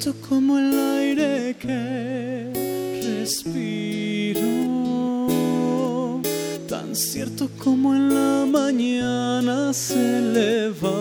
tan cierto como el aire que respiro, tan cierto como en la mañana se levanta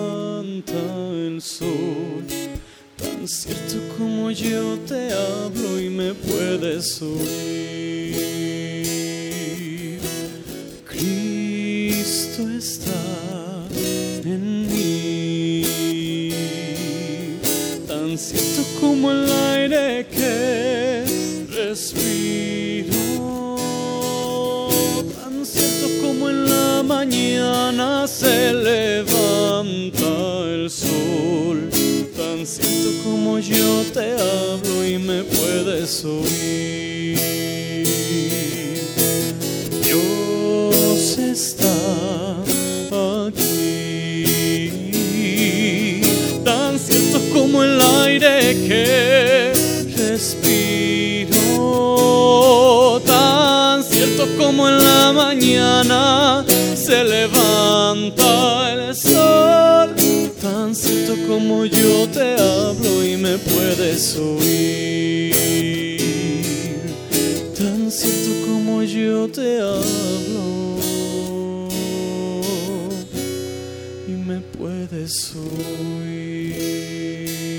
como yo te hablo y me puedes oír, tan cierto como yo te hablo y me puedes oír.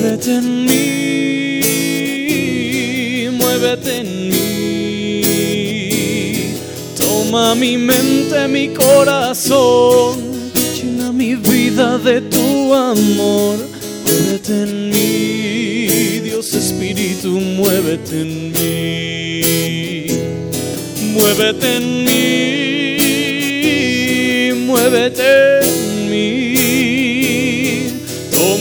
Muévete en mí, muévete en mí. Toma mi mente, mi corazón, llena mi vida de tu amor. Muévete en mí, Dios Espíritu, muévete en mí. Muévete en mí, muévete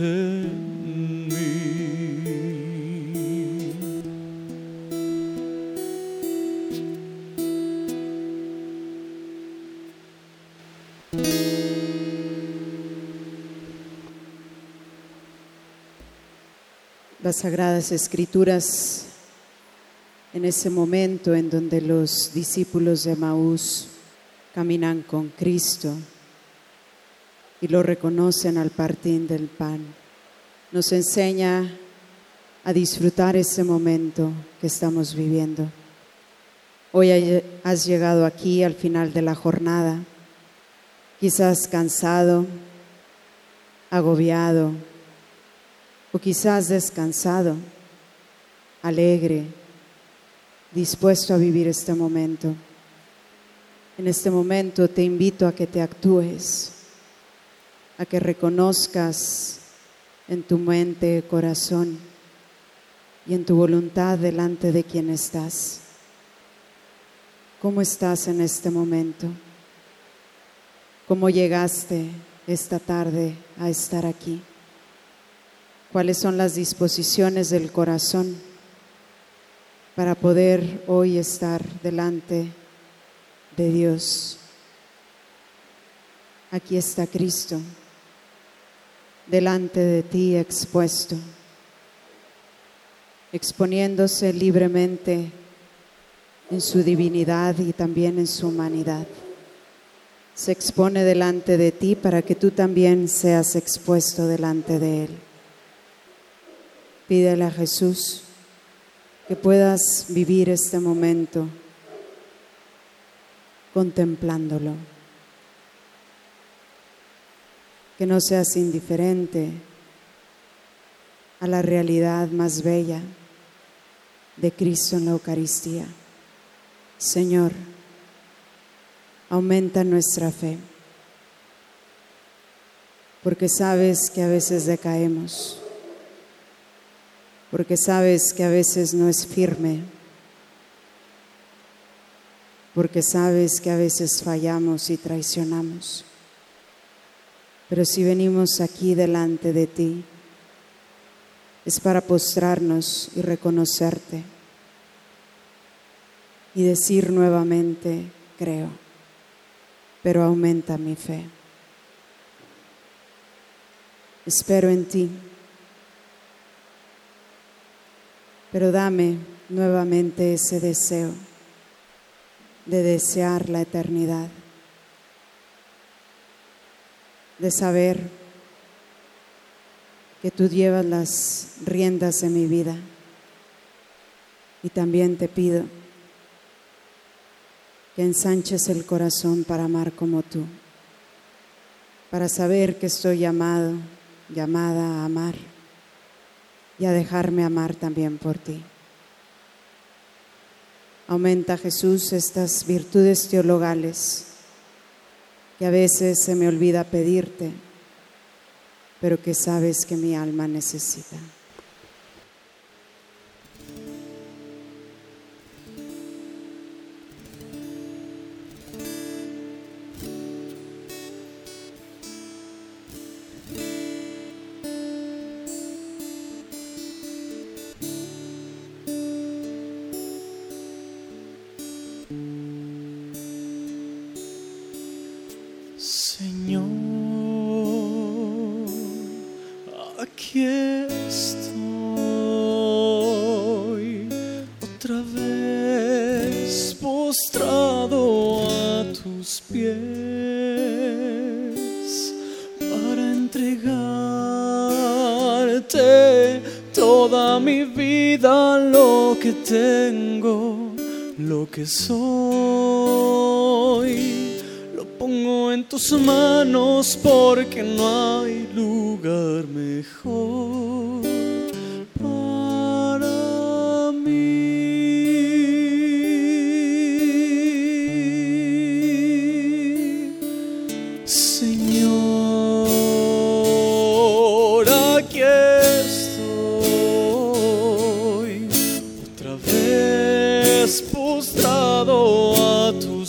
Las sagradas escrituras en ese momento en donde los discípulos de Maús caminan con Cristo y lo reconocen al partir del pan. Nos enseña a disfrutar ese momento que estamos viviendo. Hoy has llegado aquí al final de la jornada, quizás cansado, agobiado, o quizás descansado, alegre, dispuesto a vivir este momento. En este momento te invito a que te actúes, a que reconozcas en tu mente, corazón y en tu voluntad delante de quien estás. ¿Cómo estás en este momento? ¿Cómo llegaste esta tarde a estar aquí? cuáles son las disposiciones del corazón para poder hoy estar delante de Dios. Aquí está Cristo, delante de ti expuesto, exponiéndose libremente en su divinidad y también en su humanidad. se expone delante de ti para que tú también seas expuesto delante de Él. Pídele a Jesús que puedas vivir este momento contemplándolo, que no seas indiferente a la realidad más bella de Cristo en la Eucaristía. Señor, aumenta nuestra fe, porque sabes que a veces decaemos, porque sabes que a veces no es firme, porque sabes que a veces fallamos y traicionamos. Pero si venimos aquí delante de ti, es para postrarnos y reconocerte y decir nuevamente, creo pero aumenta mi fe. Espero en ti, pero dame nuevamente ese deseo de desear la eternidad, de saber que tú llevas las riendas de mi vida. Y también te pido que ensanches el corazón para amar como tú, para saber que estoy llamado, llamada a amar y a dejarme amar también por ti. Aumenta Jesús estas virtudes teologales que a veces se me olvida pedirte, pero que sabes que mi alma necesita. Que soy. Lo pongo en tus manos porque no hay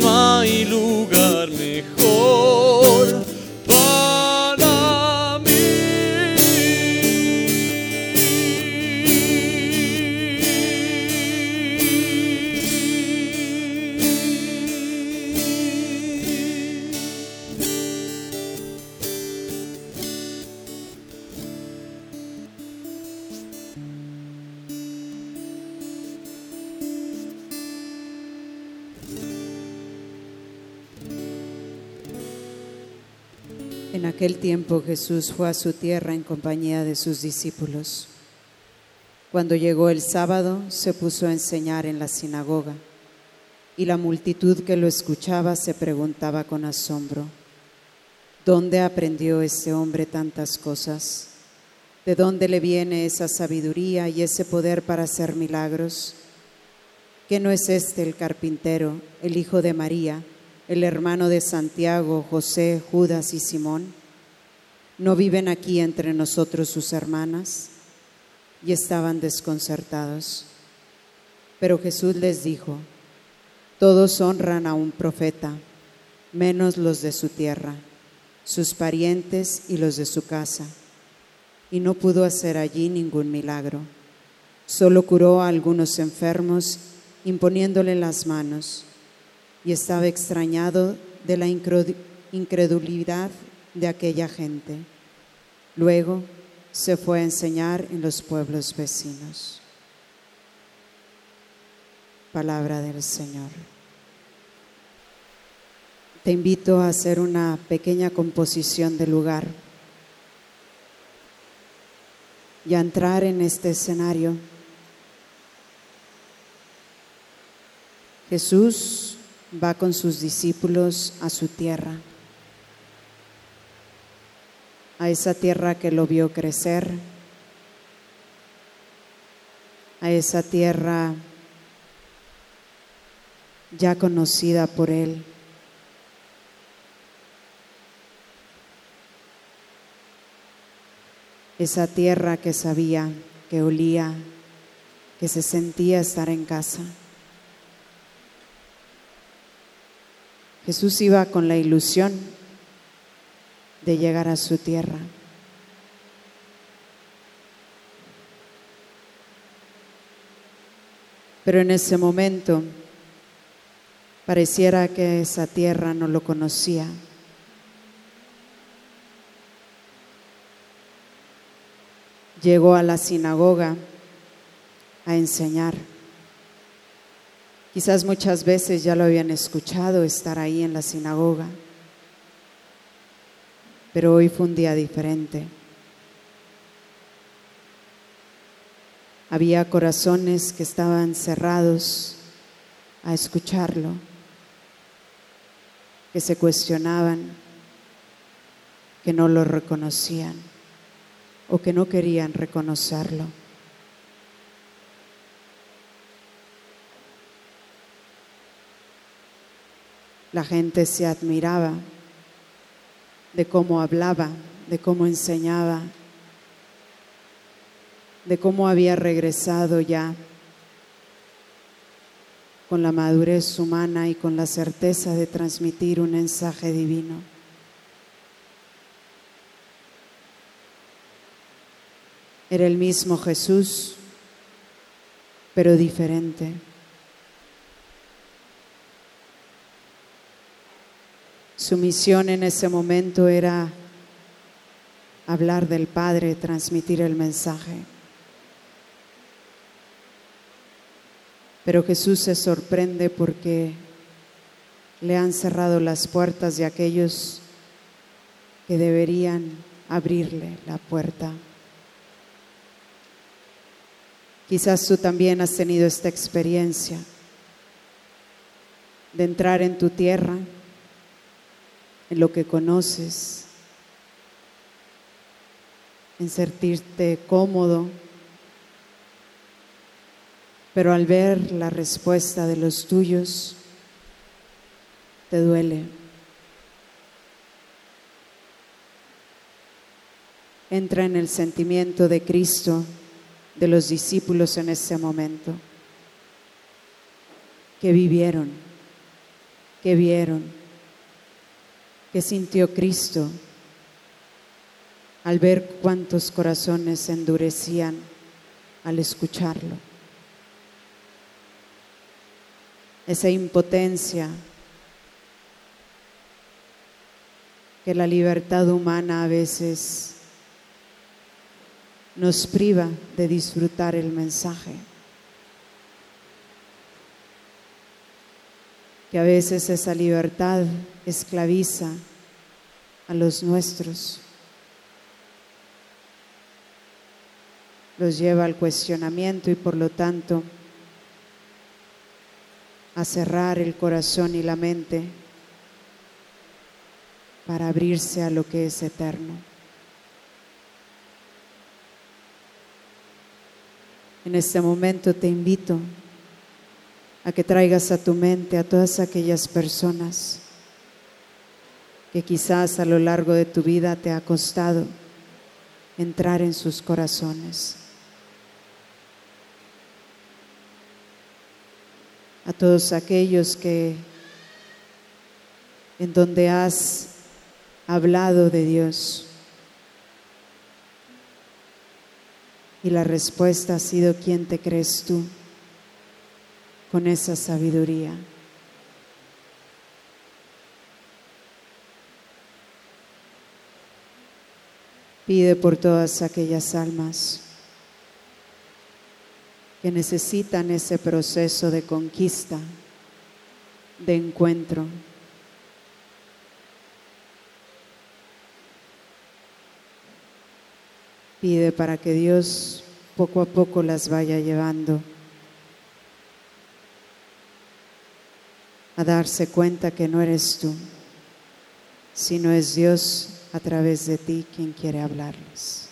porque no tiempo Jesús fue a su tierra en compañía de sus discípulos. Cuando llegó el sábado, se puso a enseñar en la sinagoga, y la multitud que lo escuchaba se preguntaba con asombro, ¿Dónde aprendió este hombre tantas cosas? ¿De dónde le viene esa sabiduría y ese poder para hacer milagros? ¿Que no es este el carpintero, el hijo de María, el hermano de Santiago, José, Judas y Simón? ¿No viven aquí entre nosotros sus hermanas? Y estaban desconcertados. Pero Jesús les dijo, todos honran a un profeta, menos los de su tierra, sus parientes y los de su casa. Y no pudo hacer allí ningún milagro. Solo curó a algunos enfermos imponiéndole las manos, y estaba extrañado de la incredulidad de aquella gente. Luego se fue a enseñar en los pueblos vecinos. Palabra del Señor. Te invito a hacer una pequeña composición del lugar y a entrar en este escenario Jesús va con sus discípulos a su tierra, a esa tierra que lo vio crecer, a esa tierra ya conocida por él. Esa tierra que sabía, que olía, que se sentía estar en casa. Jesús iba con la ilusión de llegar a su tierra. Pero en ese momento pareciera que esa tierra no lo conocía. Llegó a la sinagoga a enseñar. Quizás muchas veces ya lo habían escuchado estar ahí en la sinagoga, pero hoy fue un día diferente. Había corazones que estaban cerrados a escucharlo, que se cuestionaban, que no lo reconocían o que no querían reconocerlo. La gente se admiraba de cómo hablaba, de cómo enseñaba, de cómo había regresado ya con la madurez humana y con la certeza de transmitir un mensaje divino. Era el mismo Jesús, pero diferente. Su misión en ese momento era hablar del Padre, transmitir el mensaje. Pero Jesús se sorprende porque le han cerrado las puertas de aquellos que deberían abrirle la puerta. Quizás tú también has tenido esta experiencia de entrar en tu tierra en lo que conoces, en sentirte cómodo, pero al ver la respuesta de los tuyos, te duele. Entra en el sentimiento de Cristo, de los discípulos en ese momento, que vivieron, que vieron que sintió Cristo al ver cuántos corazones endurecían al escucharlo. Esa impotencia que la libertad humana a veces nos priva de disfrutar el mensaje. Que a veces esa libertad esclaviza a los nuestros, los lleva al cuestionamiento y por lo tanto a cerrar el corazón y la mente para abrirse a lo que es eterno. En este momento te invito a que traigas a tu mente a todas aquellas personas que quizás a lo largo de tu vida te ha costado entrar en sus corazones. A todos aquellos que en donde has hablado de Dios y la respuesta ha sido ¿quién te crees tú con esa sabiduría? Pide por todas aquellas almas que necesitan ese proceso de conquista, de encuentro. Pide para que Dios poco a poco las vaya llevando a darse cuenta que no eres tú, sino es Dios a través de ti quien quiere hablarles.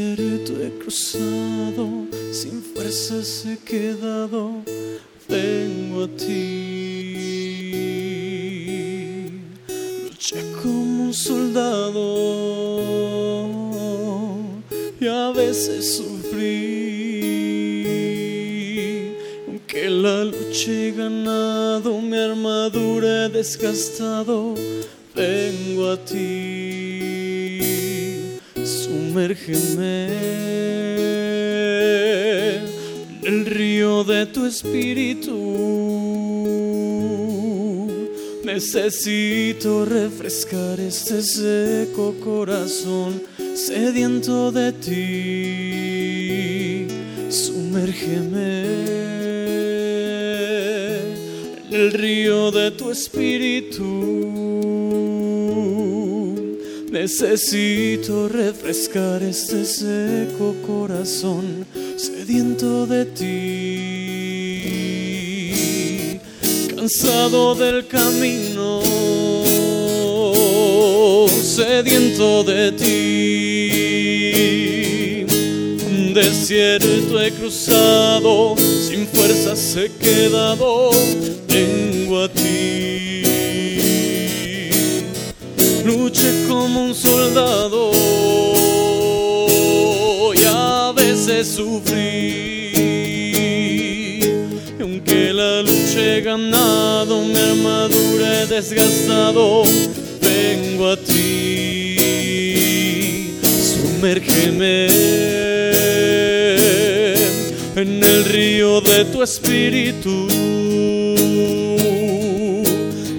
Desierto he cruzado, sin fuerzas he quedado, vengo a ti. Luché como un soldado y a veces sufrí. Aunque la lucha he ganado, mi armadura he desgastado, vengo a ti. Sumérgeme el río de tu espíritu. Necesito refrescar este seco corazón sediento de ti. Sumérgeme el río de tu espíritu. Necesito refrescar este seco corazón sediento de ti. Cansado del camino, sediento de ti. Desierto he cruzado, sin fuerzas he quedado, Como un soldado y a veces sufrí. Y aunque la lucha he ganado, mi armadura he desgastado, vengo a ti. Sumérgeme en el río de tu espíritu.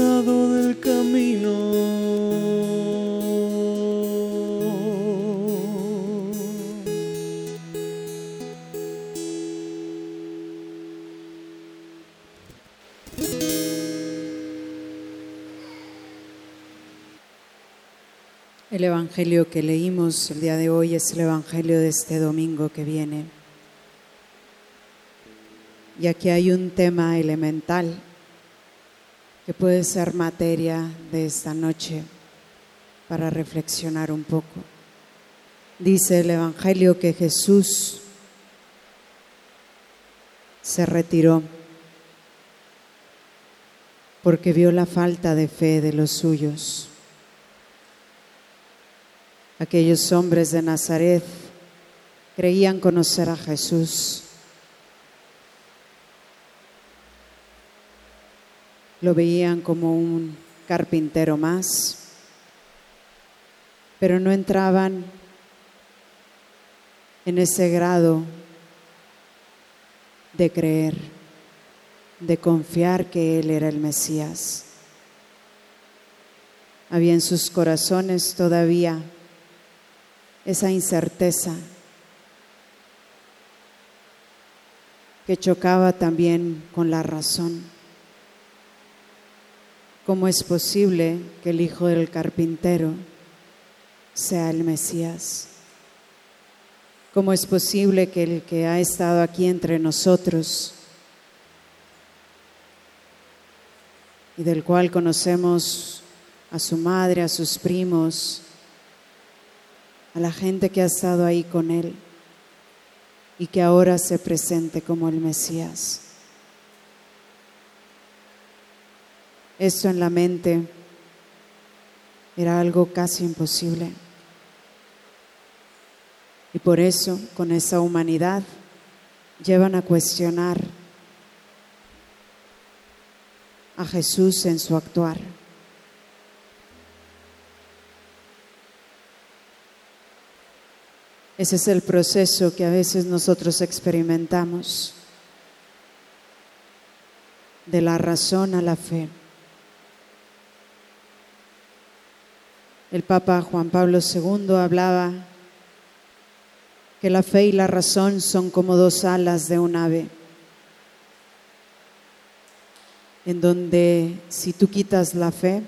Del camino. El Evangelio que leímos el día de hoy es el Evangelio de este domingo que viene. Y aquí hay un tema elemental que puede ser materia de esta noche para reflexionar un poco. Dice el Evangelio que Jesús se retiró porque vio la falta de fe de los suyos. Aquellos hombres de Nazaret creían conocer a Jesús. Lo veían como un carpintero más, pero no entraban en ese grado de creer, de confiar que Él era el Mesías. Había en sus corazones todavía esa incerteza que chocaba también con la razón. ¿Cómo es posible que el hijo del carpintero sea el Mesías? ¿Cómo es posible que el que ha estado aquí entre nosotros y del cual conocemos a su madre, a sus primos, a la gente que ha estado ahí con él y que ahora se presente como el Mesías? Esto en la mente era algo casi imposible. Y por eso, con esa humanidad, llevan a cuestionar a Jesús en su actuar. Ese es el proceso que a veces nosotros experimentamos, de la razón a la fe. El Papa Juan Pablo II hablaba que la fe y la razón son como dos alas de un ave, en donde si tú quitas la fe,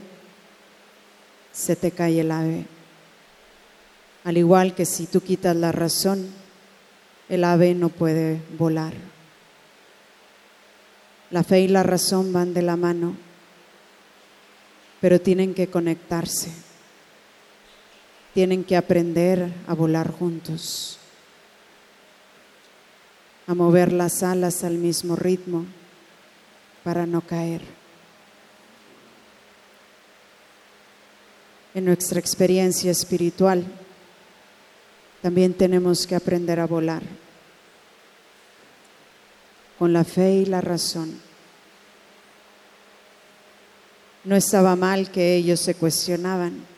se te cae el ave. Al igual que si tú quitas la razón, el ave no puede volar. La fe y la razón van de la mano, pero tienen que conectarse tienen que aprender a volar juntos, a mover las alas al mismo ritmo para no caer. En nuestra experiencia espiritual también tenemos que aprender a volar con la fe y la razón. No estaba mal que ellos se cuestionaban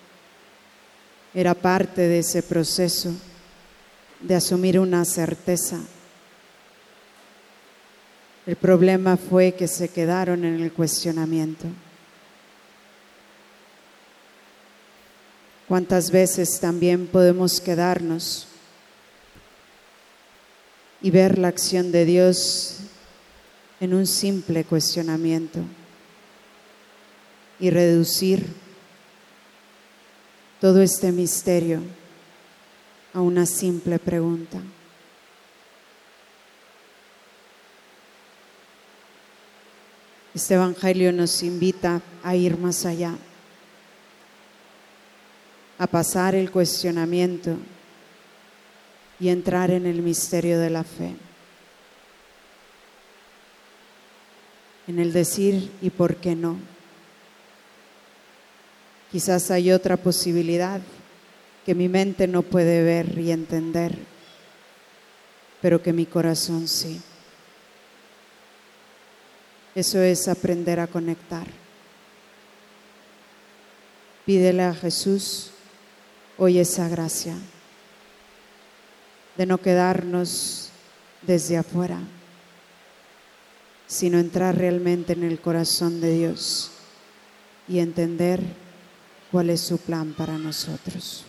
era parte de ese proceso de asumir una certeza. El problema fue que se quedaron en el cuestionamiento. ¿Cuántas veces también podemos quedarnos y ver la acción de Dios en un simple cuestionamiento y reducir todo este misterio a una simple pregunta. Este Evangelio nos invita a ir más allá, a pasar el cuestionamiento y entrar en el misterio de la fe, en el decir y por qué no. Quizás hay otra posibilidad que mi mente no puede ver y entender, pero que mi corazón sí. Eso es aprender a conectar. Pídele a Jesús hoy esa gracia de no quedarnos desde afuera, sino entrar realmente en el corazón de Dios y entender cuál es su plan para nosotros.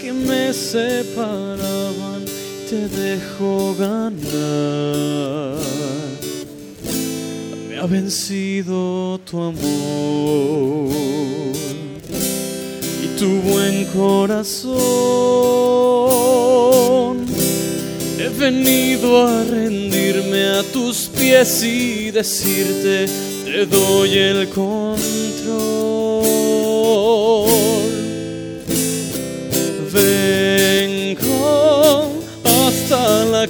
Que me separaban, te dejo ganar. Me ha vencido tu amor y tu buen corazón. He venido a rendirme a tus pies y decirte, te doy el control.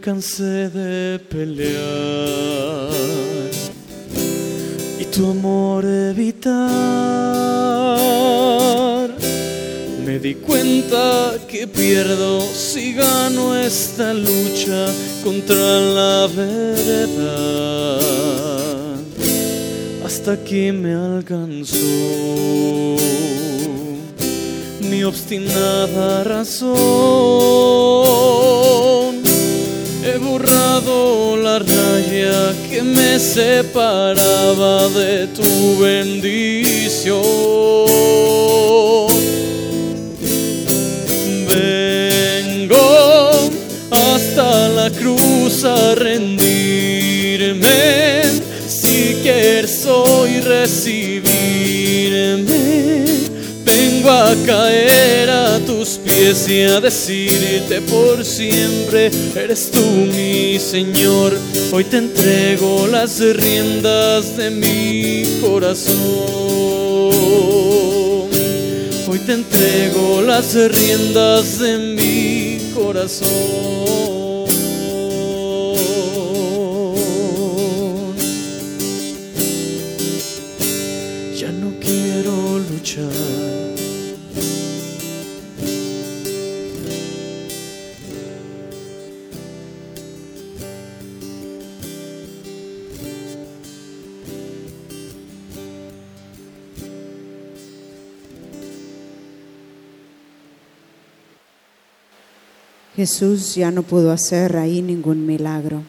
Cansé de pelear y tu amor evitar. Me di cuenta que pierdo si gano esta lucha contra la verdad. Hasta aquí me alcanzó mi obstinada razón. He borrado la raya que me separaba de tu bendición. Vengo hasta la cruz a rendirme. Si quieres hoy recibirme, a caer a tus pies y a decirte por siempre, eres tú mi Señor. Hoy te entrego las riendas de mi corazón. Hoy te entrego las riendas de mi corazón. Jesús ya no pudo hacer ahí ningún milagro.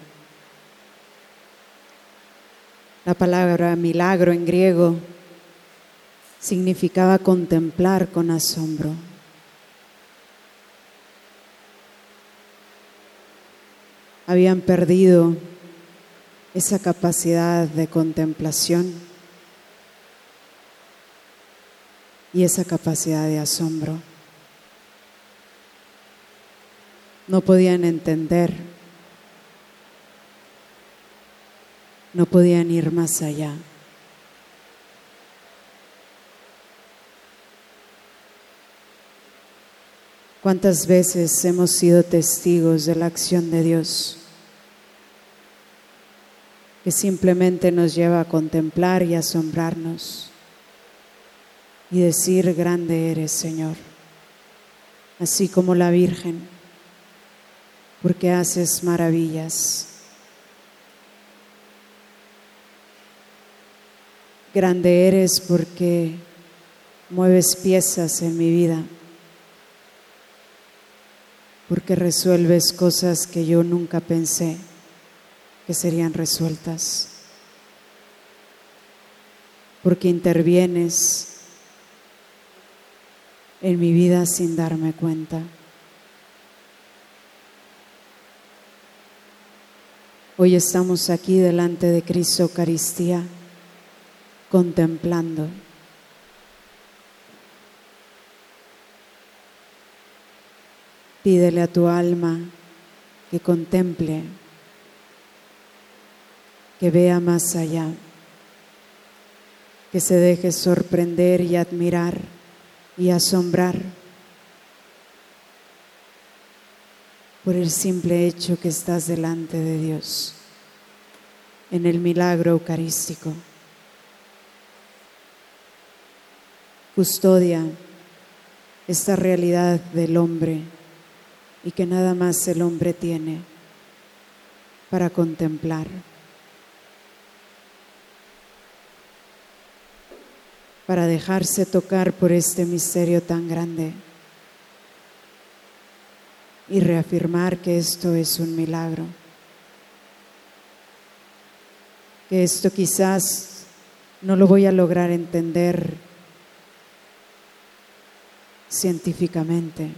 La palabra milagro en griego significaba contemplar con asombro. Habían perdido esa capacidad de contemplación y esa capacidad de asombro. No podían entender, no podían ir más allá. ¿Cuántas veces hemos sido testigos de la acción de Dios? Que simplemente nos lleva a contemplar y asombrarnos y decir, grande eres, Señor, así como la Virgen, porque haces maravillas. Grande eres porque mueves piezas en mi vida porque resuelves cosas que yo nunca pensé que serían resueltas, porque intervienes en mi vida sin darme cuenta. Hoy estamos aquí delante de Cristo Eucaristía, contemplando. Pídele a tu alma que contemple, que vea más allá, que se deje sorprender y admirar y asombrar por el simple hecho que estás delante de Dios en el milagro eucarístico. custodia esta realidad del hombre y que nada más el hombre tiene para contemplar. para dejarse tocar por este misterio tan grande y reafirmar que esto es un milagro, que esto quizás no lo voy a lograr entender científicamente,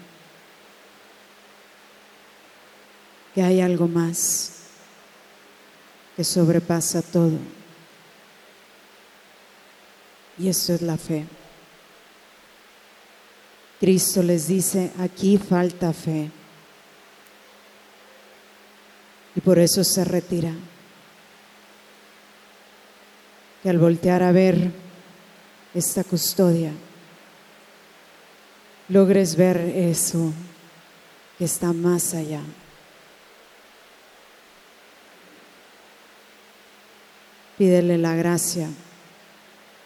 que hay algo más que sobrepasa todo. Y eso es la fe. Cristo les dice, aquí falta fe. Y por eso se retira. Que al voltear a ver esta custodia, logres ver eso que está más allá. Pídele la gracia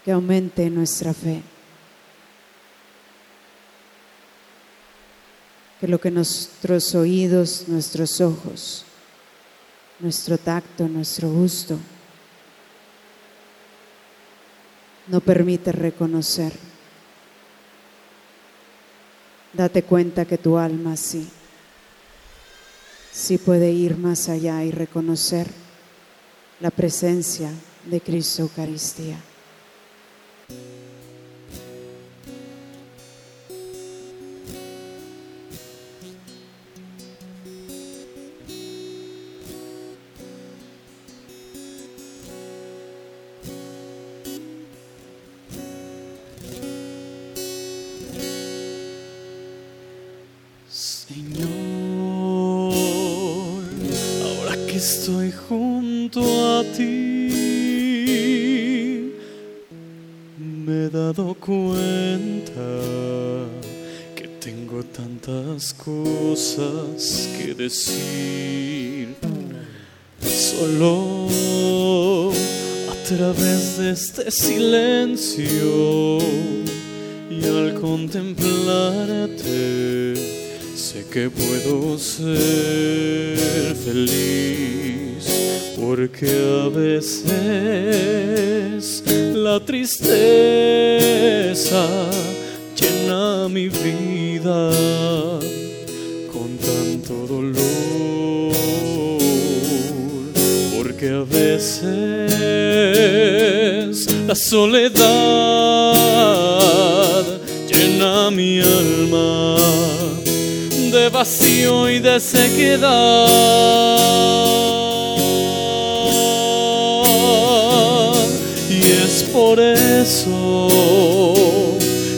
que aumente nuestra fe. Que lo que nuestros oídos, nuestros ojos, nuestro tacto, nuestro gusto no permite reconocer. Date cuenta que tu alma sí, sí puede ir más allá y reconocer la presencia de Cristo Eucaristía. Este silencio y al contemplarte Sé que puedo ser feliz porque a veces la tristeza llena mi vida con tanto dolor. Porque a veces la soledad llena mi alma de vacío y de sequedad. Y es por eso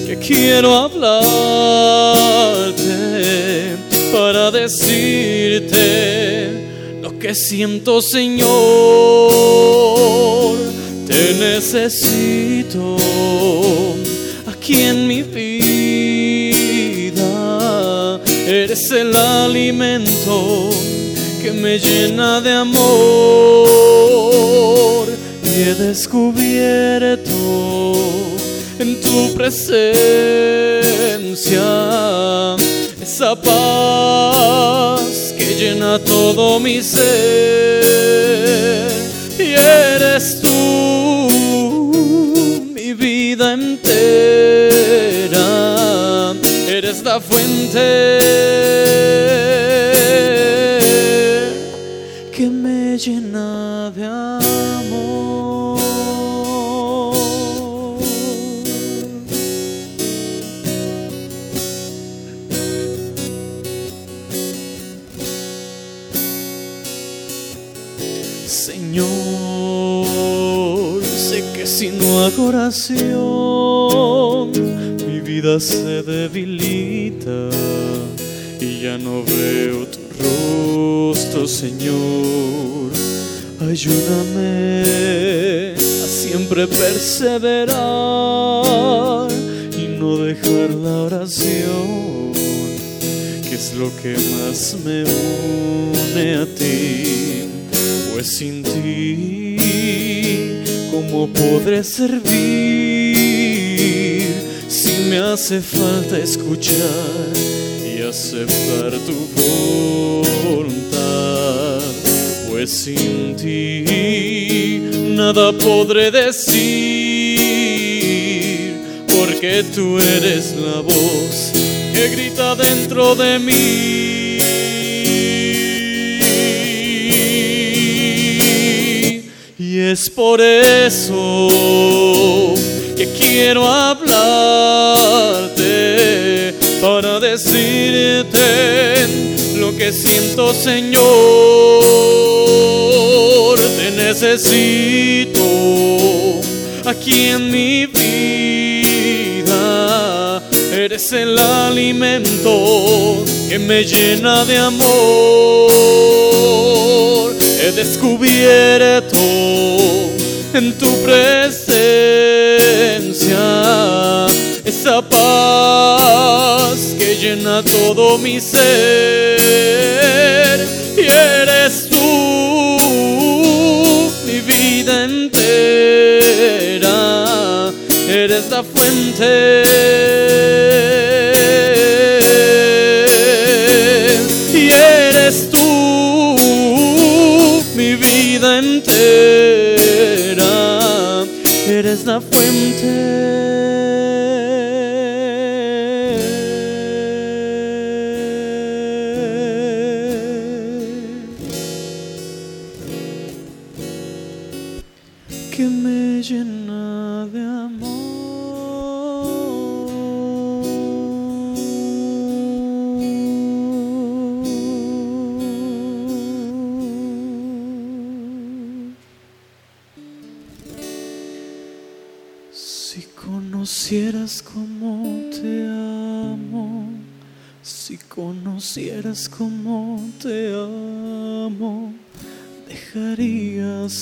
que quiero hablarte para decirte lo que siento, Señor. Te necesito aquí en mi vida. Eres el alimento que me llena de amor. Y he descubierto en tu presencia esa paz que llena todo mi ser. Y eres tú vida entera eres la fuente que me llena de amor. Señor, si no hago oración, mi vida se debilita y ya no veo tu rostro, Señor. Ayúdame a siempre perseverar y no dejar la oración, que es lo que más me une a ti, pues sin ti, ¿cómo podré servir? Si hace falta escuchar y aceptar tu voluntad, pues sin ti nada podré decir, porque tú eres la voz que grita dentro de mí. Es por eso que quiero hablarte para decirte lo que siento, Señor. Te necesito aquí en mi vida. Eres el alimento que me llena de amor. He descubierto en tu presencia. Esa paz que llena todo mi ser. Y eres tú mi vida entera. Eres la fuente eres la fuente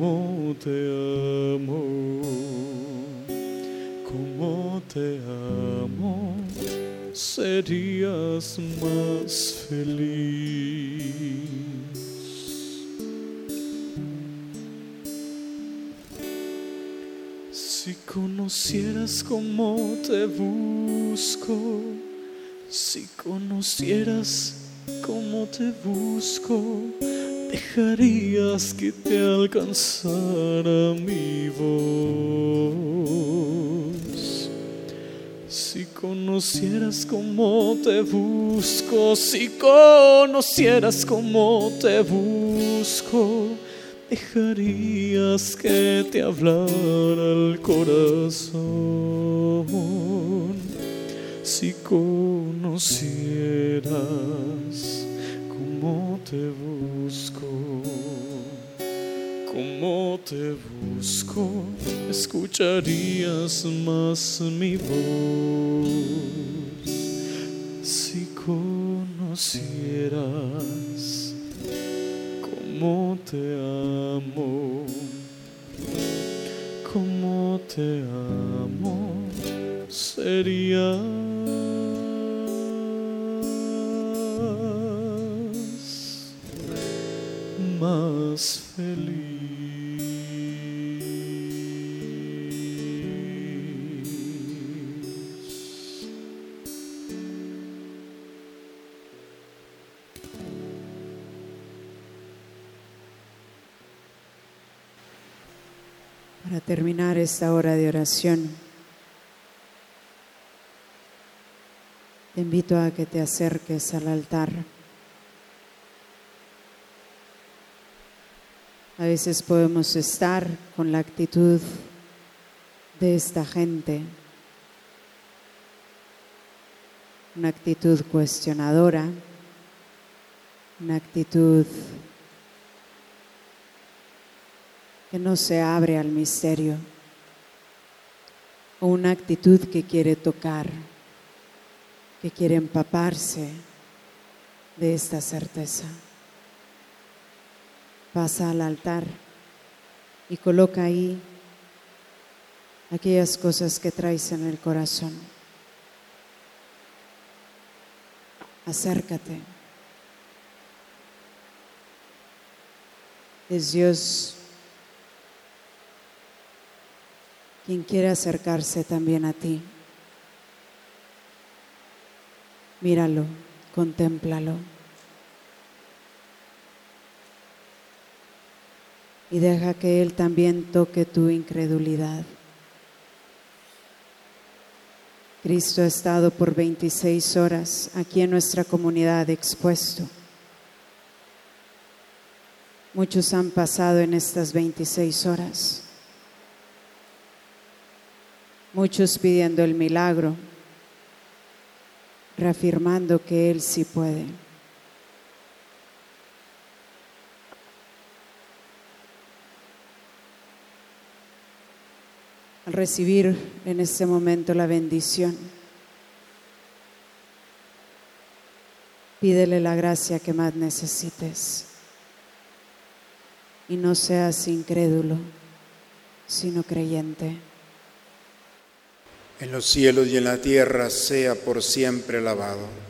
cómo te amo, cómo te amo, serías más feliz. Si conocieras cómo te busco, si conocieras cómo te busco, dejarías que te alcanzara mi voz. Si conocieras cómo te busco, si conocieras cómo te busco, dejarías que te hablara el corazón. Si conocieras te busco, cómo te busco, escucharías más mi voz. Si conocieras cómo te amo, cómo te amo, serías más feliz. Para terminar esta hora de oración, te invito a que te acerques al altar. A veces podemos estar con la actitud de esta gente, una actitud cuestionadora, una actitud que no se abre al misterio, o una actitud que quiere tocar que quiere empaparse de esta certeza. Pasa al altar y coloca ahí aquellas cosas que traes en el corazón. Acércate. Es Dios quien quiere acercarse también a ti. Míralo, contémplalo. Y deja que Él también toque tu incredulidad. Cristo ha estado por 26 horas aquí en nuestra comunidad expuesto. Muchos han pasado en estas 26 horas. Muchos pidiendo el milagro, reafirmando que Él sí puede. Recibir en este momento la bendición, pídele la gracia que más necesites y no seas incrédulo, sino creyente. En los cielos y en la tierra sea por siempre alabado.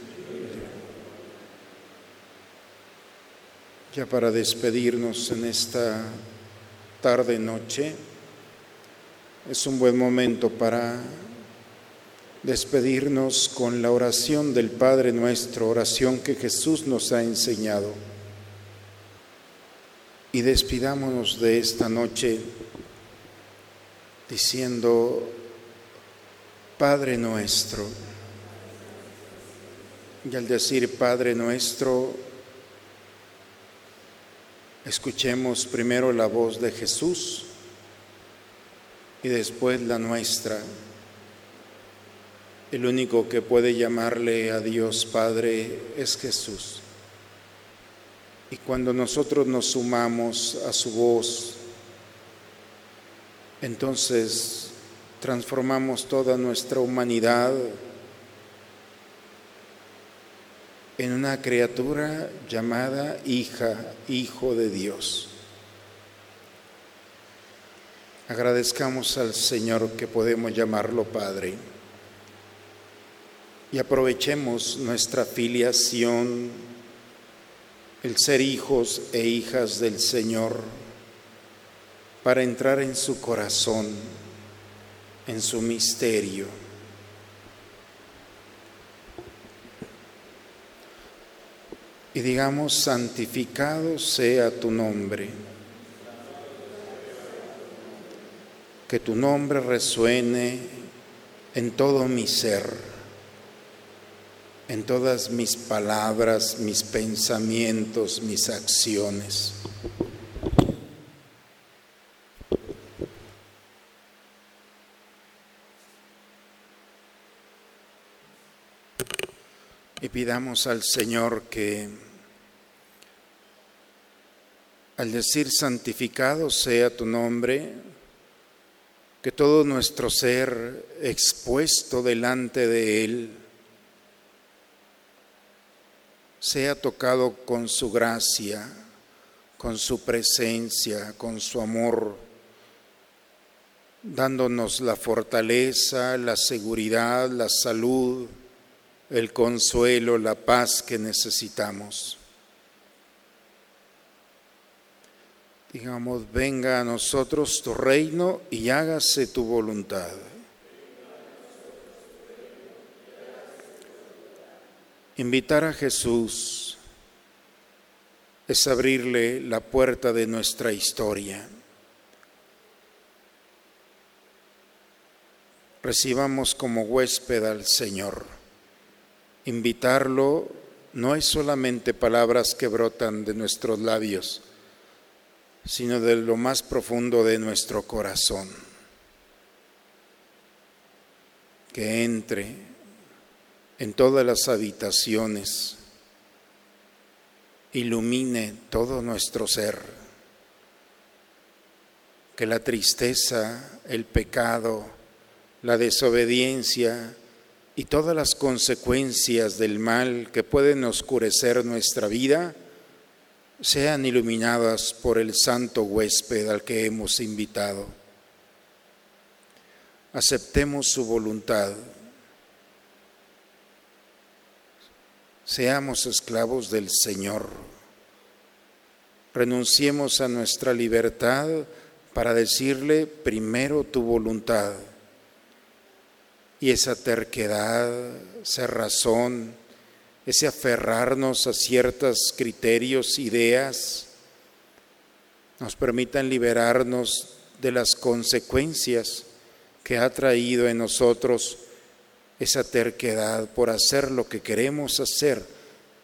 Ya para despedirnos en esta tarde noche, es un buen momento para despedirnos con la oración del Padre nuestro, oración que Jesús nos ha enseñado. Y despidámonos de esta noche diciendo, Padre nuestro, y al decir Padre nuestro, Escuchemos primero la voz de Jesús y después la nuestra. El único que puede llamarle a Dios Padre es Jesús. Y cuando nosotros nos sumamos a su voz, entonces transformamos toda nuestra humanidad en una criatura llamada hija, hijo de Dios. Agradezcamos al Señor que podemos llamarlo Padre y aprovechemos nuestra filiación, el ser hijos e hijas del Señor, para entrar en su corazón, en su misterio y digamos, santificado sea tu nombre. Que tu nombre resuene en todo mi ser, en todas mis palabras, mis pensamientos, mis acciones. Y pidamos al Señor que al decir santificado sea tu nombre, que todo nuestro ser expuesto delante de Él sea tocado con su gracia, con su presencia, con su amor, dándonos la fortaleza, la seguridad, la salud, el consuelo, la paz que necesitamos. Digamos, venga a nosotros tu reino y hágase tu voluntad. Invitar a Jesús es abrirle la puerta de nuestra historia. recibamos como huésped al Señor. Invitarlo no es solamente palabras que brotan de nuestros labios, sino de lo más profundo de nuestro corazón. Que entre en todas las habitaciones, ilumine todo nuestro ser, que la tristeza, el pecado, la desobediencia y todas las consecuencias del mal que pueden oscurecer nuestra vida sean iluminadas por el santo huésped al que hemos invitado. Aceptemos su voluntad. Seamos esclavos del Señor. Renunciemos a nuestra libertad para decirle primero tu voluntad. Y esa terquedad, esa razón, ese aferrarnos a ciertos criterios, ideas, nos permitan liberarnos de las consecuencias que ha traído en nosotros esa terquedad por hacer lo que queremos hacer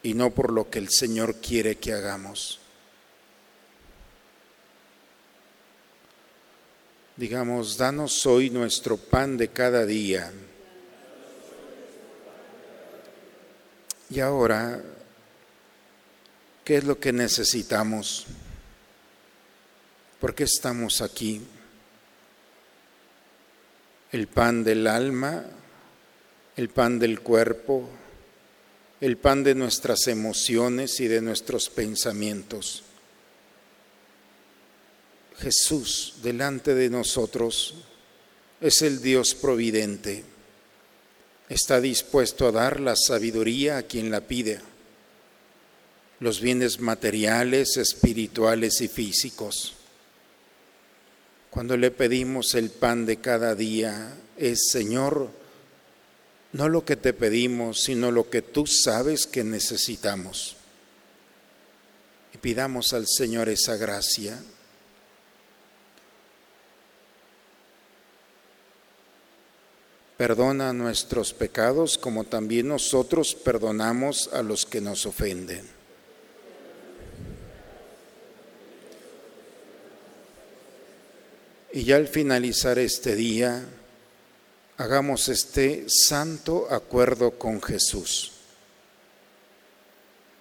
y no por lo que el Señor quiere que hagamos. Digamos, danos hoy nuestro pan de cada día Y ahora, ¿qué es lo que necesitamos? ¿Por qué estamos aquí? El pan del alma, el pan del cuerpo, el pan de nuestras emociones y de nuestros pensamientos. Jesús delante de nosotros es el Dios providente está dispuesto a dar la sabiduría a quien la pide, los bienes materiales, espirituales y físicos. Cuando le pedimos el pan de cada día, es Señor, no lo que te pedimos, sino lo que tú sabes que necesitamos. Y pidamos al Señor esa gracia. Perdona nuestros pecados como también nosotros perdonamos a los que nos ofenden. Y ya al finalizar este día, hagamos este santo acuerdo con Jesús.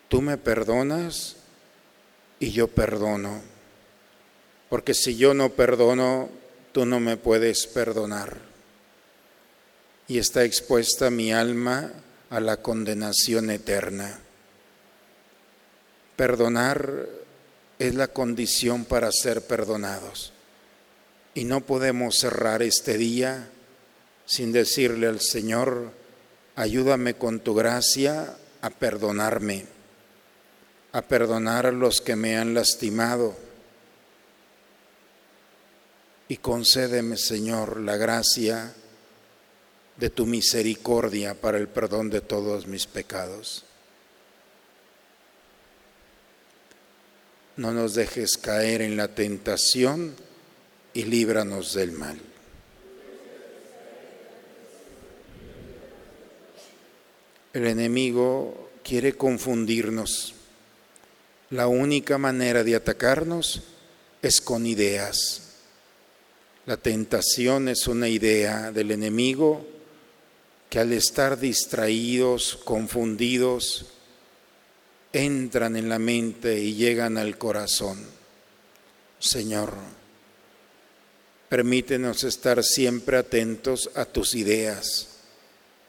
Tú me perdonas y yo perdono, porque si yo no perdono, tú no me puedes perdonar y está expuesta mi alma a la condenación eterna. Perdonar es la condición para ser perdonados. Y no podemos cerrar este día sin decirle al Señor, ayúdame con tu gracia a perdonarme, a perdonar a los que me han lastimado. Y concédeme, Señor, la gracia de tu misericordia para el perdón de todos mis pecados. No nos dejes caer en la tentación y líbranos del mal. El enemigo quiere confundirnos. La única manera de atacarnos es con ideas. La tentación es una idea del enemigo que al estar distraídos, confundidos, entran en la mente y llegan al corazón. Señor, permítenos estar siempre atentos a tus ideas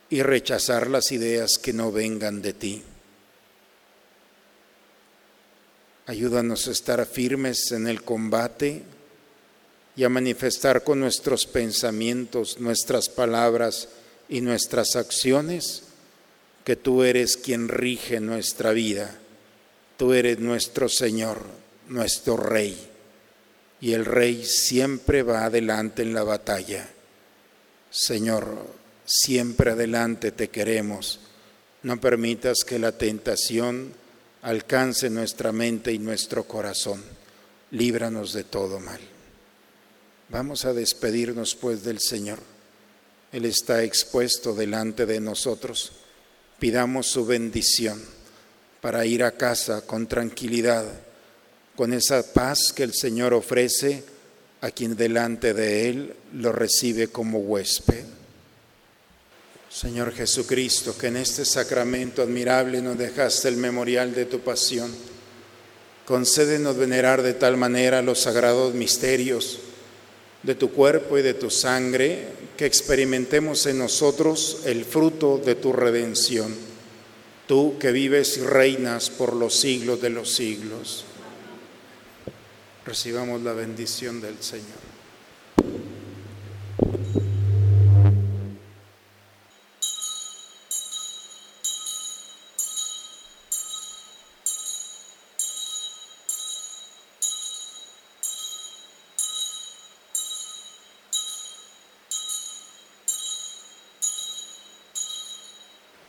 y rechazar las ideas que no vengan de ti. Ayúdanos a estar firmes en el combate y a manifestar con nuestros pensamientos, nuestras palabras, y nuestras acciones, que tú eres quien rige nuestra vida. Tú eres nuestro Señor, nuestro Rey. Y el Rey siempre va adelante en la batalla. Señor, siempre adelante te queremos. No permitas que la tentación alcance nuestra mente y nuestro corazón. Líbranos de todo mal. Vamos a despedirnos pues del Señor Él está expuesto delante de nosotros. Pidamos su bendición para ir a casa con tranquilidad, con esa paz que el Señor ofrece a quien delante de Él lo recibe como huésped. Señor Jesucristo, que en este sacramento admirable nos dejaste el memorial de tu pasión, concédenos venerar de tal manera los sagrados misterios de tu cuerpo y de tu sangre, que experimentemos en nosotros el fruto de tu redención, tú que vives y reinas por los siglos de los siglos. Recibamos la bendición del Señor.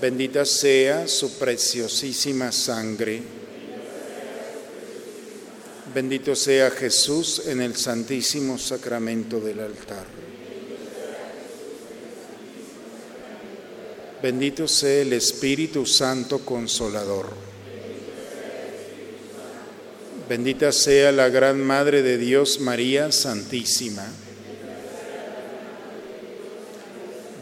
Bendita sea su preciosísima sangre. Bendito sea Jesús en el santísimo sacramento del altar. Bendito sea el Espíritu Santo Consolador. Bendita sea la Gran Madre de Dios María Santísima.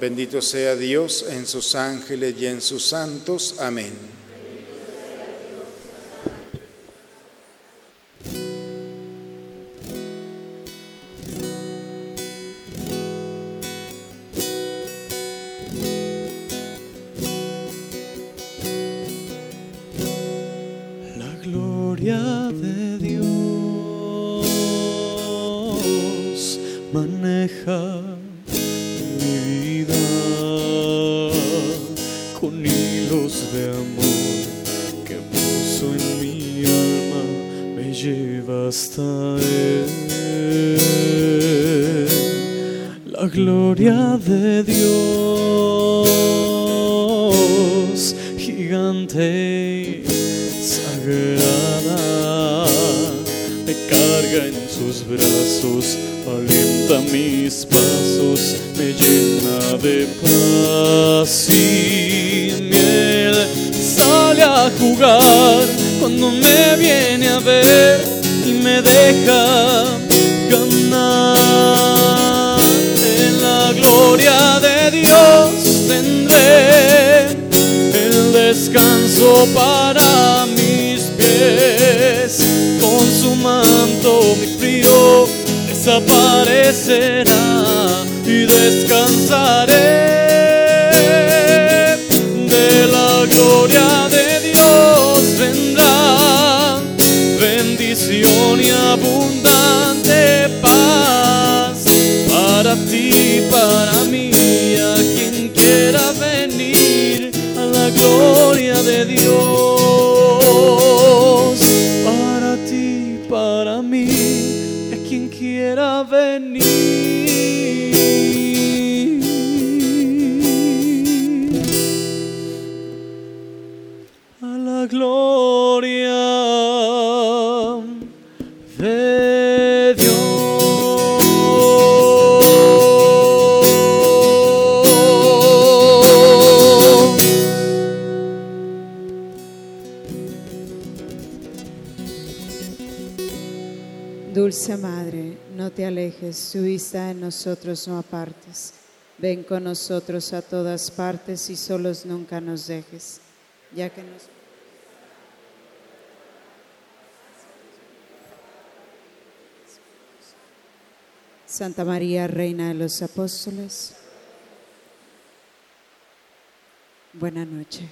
Bendito sea Dios en sus ángeles y en sus santos. Amén. Cuando me viene a ver y me deja ganar. En la gloria de Dios tendré el descanso para mis pies. Con su manto mi frío desaparecerá y descansaré Dios. te alejes, tu vista en nosotros no apartes. Ven con nosotros a todas partes y solos nunca nos dejes, ya que nos... Santa María, Reina de los Apóstoles, buena noche.